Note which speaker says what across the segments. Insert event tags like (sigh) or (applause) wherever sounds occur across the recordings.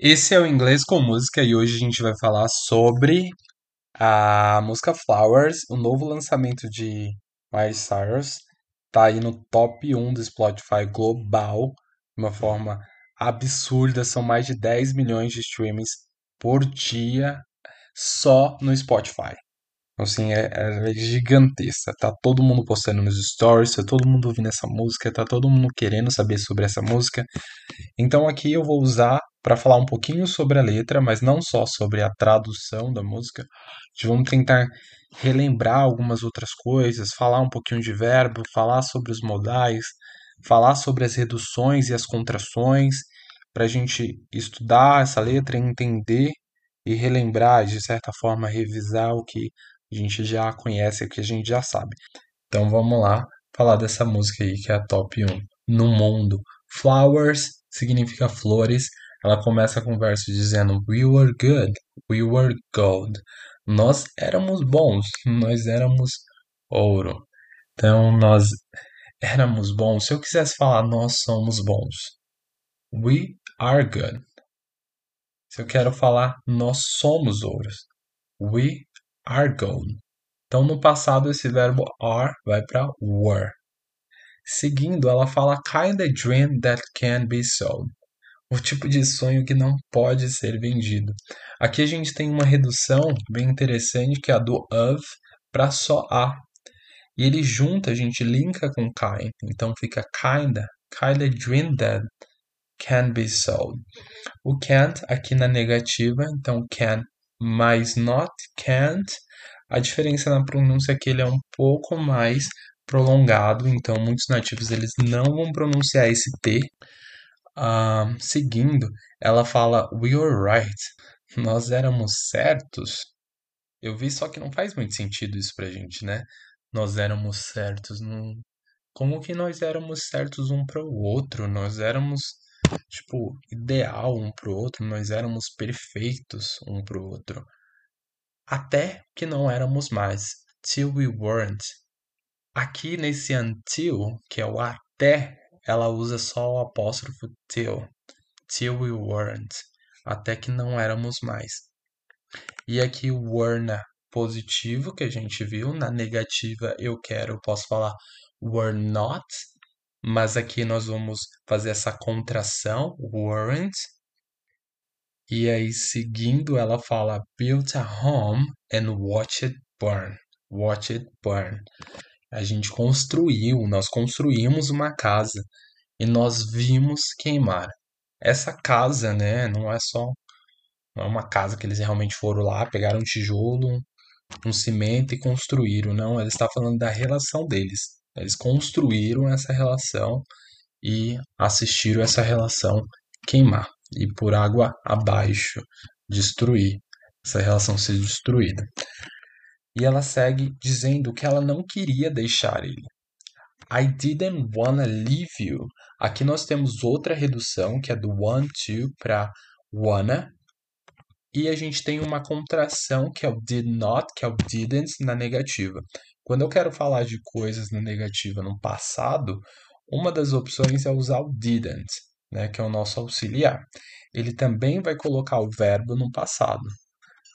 Speaker 1: Esse é o Inglês com Música e hoje a gente vai falar sobre a música Flowers, o novo lançamento de Miley Cyrus. Tá aí no top 1 do Spotify global, de uma forma absurda. São mais de 10 milhões de streamings por dia só no Spotify. Então, assim, é, é gigantesca. Tá todo mundo postando nos stories, tá todo mundo ouvindo essa música, tá todo mundo querendo saber sobre essa música. Então aqui eu vou usar para falar um pouquinho sobre a letra, mas não só sobre a tradução da música. Vamos tentar relembrar algumas outras coisas, falar um pouquinho de verbo, falar sobre os modais, falar sobre as reduções e as contrações, para a gente estudar essa letra, entender e relembrar, de certa forma, revisar o que a gente já conhece, o que a gente já sabe. Então vamos lá falar dessa música aí, que é a top 1. No mundo, Flowers significa flores. Ela começa com o verso dizendo: We were good, we were gold. Nós éramos bons, nós éramos ouro. Então nós éramos bons. Se eu quisesse falar nós somos bons, we are good. Se eu quero falar nós somos ouros, we are gold. Então no passado esse verbo are vai para were. Seguindo, ela fala kind of dream that can be sold. O tipo de sonho que não pode ser vendido. Aqui a gente tem uma redução bem interessante que é a do of para só a. E ele junta, a gente linka com kind. Então fica kinda, kinda dream that can be sold. O can't aqui na negativa, então can mais not can't. A diferença na pronúncia é que ele é um pouco mais prolongado, então muitos nativos eles não vão pronunciar esse T. Uh, seguindo, ela fala We were right. Nós éramos certos. Eu vi só que não faz muito sentido isso pra gente, né? Nós éramos certos. Como que nós éramos certos um para o outro? Nós éramos, tipo, ideal um pro outro. Nós éramos perfeitos um pro outro. Até que não éramos mais. Till we weren't. Aqui nesse until, que é o até, ela usa só o apóstrofo till. Till we weren't. Até que não éramos mais. E aqui o were na positivo que a gente viu, na negativa eu quero, eu posso falar were not, mas aqui nós vamos fazer essa contração, weren't. E aí seguindo ela fala built a home and watch it burn. Watch it burn. A gente construiu, nós construímos uma casa e nós vimos queimar. Essa casa, né, não é só não é uma casa que eles realmente foram lá, pegaram um tijolo, um cimento e construíram. Não, ele está falando da relação deles. Eles construíram essa relação e assistiram essa relação queimar e por água abaixo destruir essa relação ser destruída. E ela segue dizendo que ela não queria deixar ele. I didn't wanna leave you. Aqui nós temos outra redução, que é do want to para wanna. E a gente tem uma contração, que é o did not, que é o didn't na negativa. Quando eu quero falar de coisas na negativa no passado, uma das opções é usar o didn't, né, que é o nosso auxiliar. Ele também vai colocar o verbo no passado.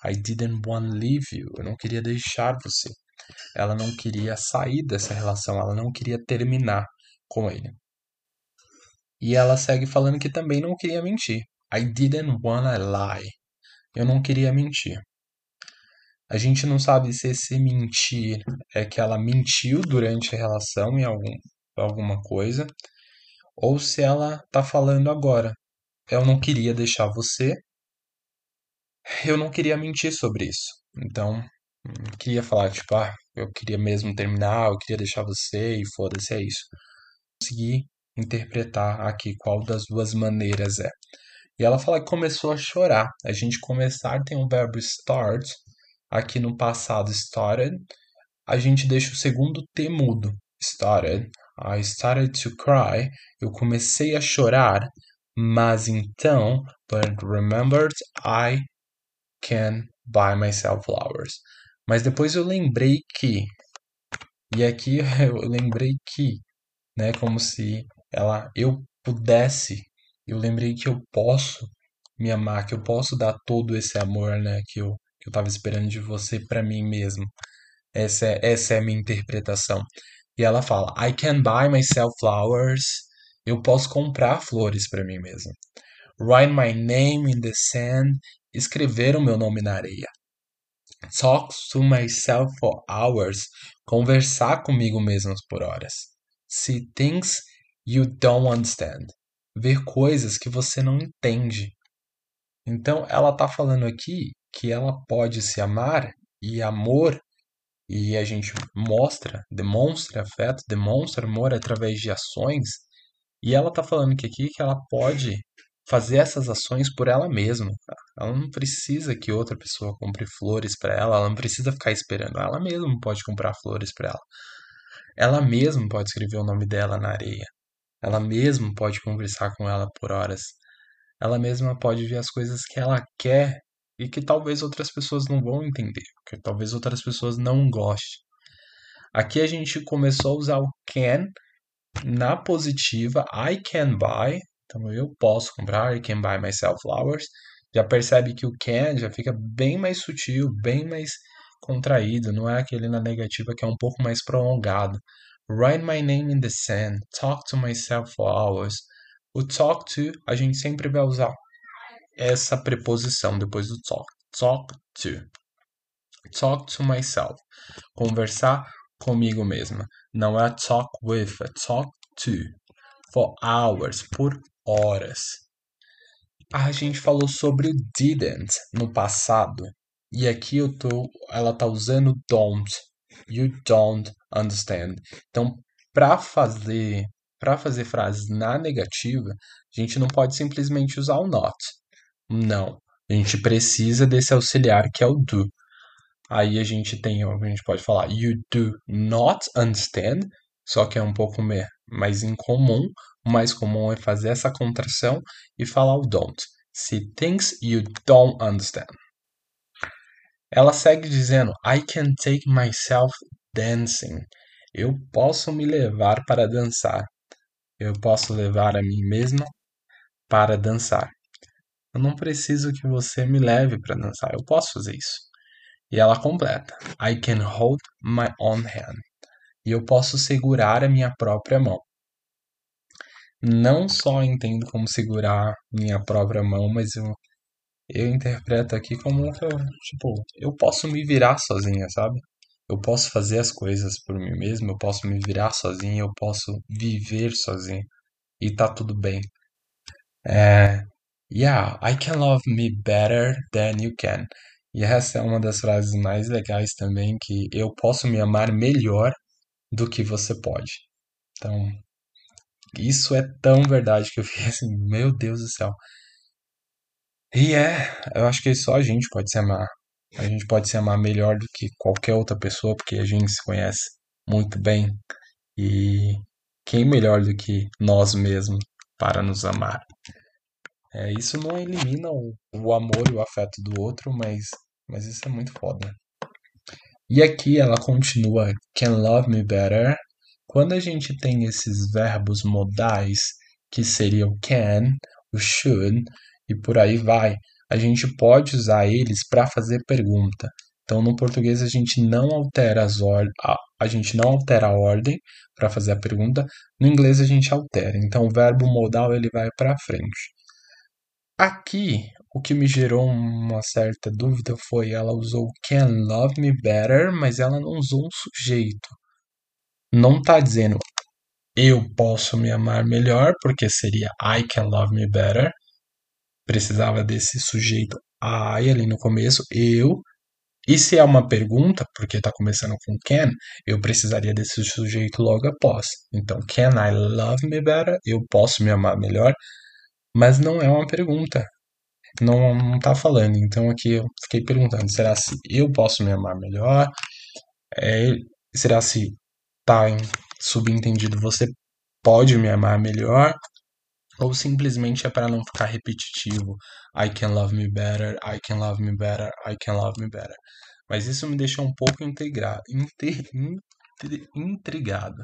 Speaker 1: I didn't want to leave you. Eu não queria deixar você. Ela não queria sair dessa relação, ela não queria terminar com ele. E ela segue falando que também não queria mentir. I didn't wanna lie. Eu não queria mentir. A gente não sabe se esse mentir é que ela mentiu durante a relação em algum, alguma coisa, ou se ela tá falando agora. Eu não queria deixar você, eu não queria mentir sobre isso. Então, queria falar, tipo, ah, eu queria mesmo terminar, eu queria deixar você e foda-se, é isso. Consegui interpretar aqui qual das duas maneiras é. E ela fala que começou a chorar. A gente começar tem um verbo start, aqui no passado started. A gente deixa o segundo T mudo, started. I started to cry. Eu comecei a chorar, mas então, but remembered I can buy myself flowers. Mas depois eu lembrei que, e aqui (laughs) eu lembrei que, né, como se ela eu pudesse, eu lembrei que eu posso me amar, que eu posso dar todo esse amor, né, que eu, que eu tava esperando de você para mim mesmo. Essa é, essa é a minha interpretação. E ela fala: I can buy myself flowers. Eu posso comprar flores para mim mesmo. Write my name in the sand. Escrever o meu nome na areia. Talk to myself for hours. Conversar comigo mesmo por horas. See things you don't understand. Ver coisas que você não entende. Então ela está falando aqui que ela pode se amar e amor e a gente mostra, demonstra afeto, demonstra amor através de ações. E ela está falando que aqui que ela pode fazer essas ações por ela mesma. Ela não precisa que outra pessoa compre flores para ela, ela não precisa ficar esperando. Ela mesma pode comprar flores para ela. Ela mesma pode escrever o nome dela na areia. Ela mesma pode conversar com ela por horas. Ela mesma pode ver as coisas que ela quer e que talvez outras pessoas não vão entender, que talvez outras pessoas não gostem. Aqui a gente começou a usar o can na positiva, I can buy, então eu posso comprar, I can buy myself flowers. Já percebe que o can já fica bem mais sutil, bem mais contraído, não é aquele na negativa que é um pouco mais prolongado. Write my name in the sand, talk to myself for hours. O talk to a gente sempre vai usar essa preposição depois do talk. Talk to. Talk to myself. Conversar comigo mesma. Não é talk with, é talk to. For hours, por horas. A gente falou sobre o didn't no passado. E aqui eu tô, ela tá usando don't. You don't understand. Então, para fazer para fazer frases na negativa, a gente não pode simplesmente usar o not. Não. A gente precisa desse auxiliar que é o do. Aí a gente tem, a gente pode falar you do not understand, só que é um pouco mais incomum. O mais comum é fazer essa contração e falar o don't. See things you don't understand. Ela segue dizendo: I can take myself dancing. Eu posso me levar para dançar. Eu posso levar a mim mesma para dançar. Eu não preciso que você me leve para dançar, eu posso fazer isso. E ela completa: I can hold my own hand. E eu posso segurar a minha própria mão. Não só entendo como segurar minha própria mão, mas eu, eu interpreto aqui como tipo, eu posso me virar sozinha, sabe? Eu posso fazer as coisas por mim mesmo, eu posso me virar sozinha, eu posso viver sozinho. E tá tudo bem. É, Yeah, I can love me better than you can. E essa é uma das frases mais legais também, que eu posso me amar melhor do que você pode. Então, isso é tão verdade que eu fiquei assim, meu Deus do céu. E é, eu acho que só a gente pode se amar. A gente pode se amar melhor do que qualquer outra pessoa, porque a gente se conhece muito bem. E quem melhor do que nós mesmos para nos amar? É, isso não elimina o, o amor e o afeto do outro, mas, mas isso é muito foda. E aqui ela continua can love me better. Quando a gente tem esses verbos modais, que seria o can, o should e por aí vai, a gente pode usar eles para fazer pergunta. Então, no português a gente não altera as or a, a gente não altera a ordem para fazer a pergunta. No inglês a gente altera. Então, o verbo modal ele vai para frente. Aqui, o que me gerou uma certa dúvida foi ela usou can love me better, mas ela não usou um sujeito. Não está dizendo eu posso me amar melhor, porque seria I can love me better. Precisava desse sujeito I ali no começo, eu. E se é uma pergunta, porque está começando com can, eu precisaria desse sujeito logo após. Então, can I love me better? Eu posso me amar melhor mas não é uma pergunta. Não, não tá falando. Então aqui eu fiquei perguntando: será se eu posso me amar melhor? É, será se tá em subentendido você pode me amar melhor? Ou simplesmente é para não ficar repetitivo? I can love me better, I can love me better, I can love me better. Mas isso me deixa um pouco integrado, intrigado.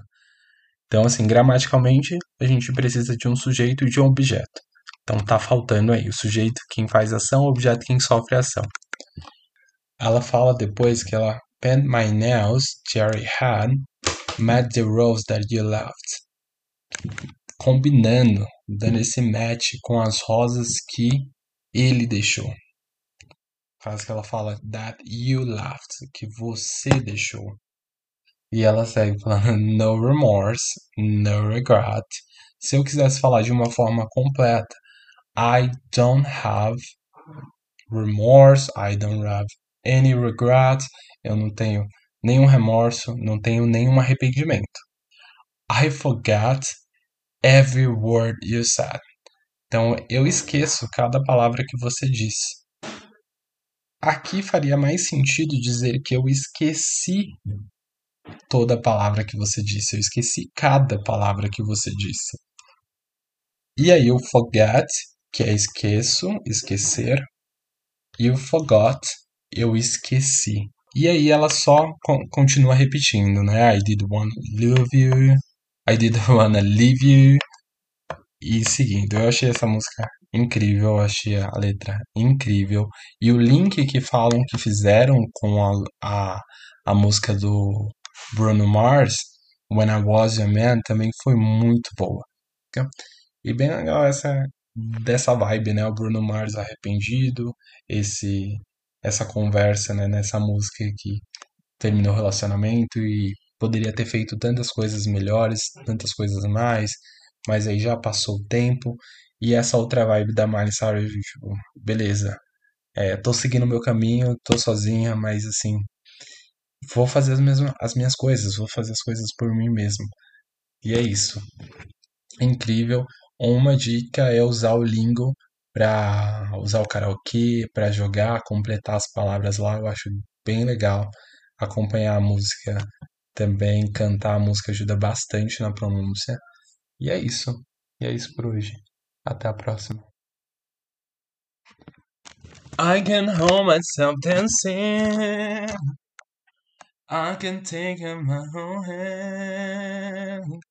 Speaker 1: Então, assim, gramaticalmente, a gente precisa de um sujeito e de um objeto. Então tá faltando aí o sujeito, quem faz ação, o objeto, quem sofre ação. Ela fala depois que ela paint my nails, Jerry had, met the rose that you left. Combinando, dando esse match com as rosas que ele deixou. Faz que ela fala that you left, que você deixou. E ela segue falando (laughs) no remorse, no regret. Se eu quisesse falar de uma forma completa, I don't have remorse, I don't have any regret. Eu não tenho nenhum remorso, não tenho nenhum arrependimento. I forget every word you said. Então eu esqueço cada palavra que você disse. Aqui faria mais sentido dizer que eu esqueci toda palavra que você disse, eu esqueci cada palavra que você disse. E aí o forget, que é esqueço, esquecer, e o forgot, eu esqueci. E aí ela só continua repetindo, né? I did wanna love you, I did (laughs) wanna leave you. E seguindo, eu achei essa música incrível, eu achei a letra incrível. E o link que falam que fizeram com a, a, a música do Bruno Mars, When I Was Your Man, também foi muito boa. E bem legal essa dessa vibe, né? O Bruno Mars arrependido, esse essa conversa, né, nessa música que terminou o relacionamento e poderia ter feito tantas coisas melhores, tantas coisas mais, mas aí já passou o tempo e essa outra vibe da Miley Cyrus, tipo, beleza, é, tô seguindo o meu caminho, tô sozinha, mas assim, vou fazer as, mesmas, as minhas coisas, vou fazer as coisas por mim mesmo. E é isso. Incrível. Uma dica é usar o Lingo para usar o karaokê, para jogar, completar as palavras lá. Eu acho bem legal. Acompanhar a música também, cantar a música ajuda bastante na pronúncia. E é isso. E é isso por hoje. Até a próxima. I can hold myself dancing. I can take my own hand.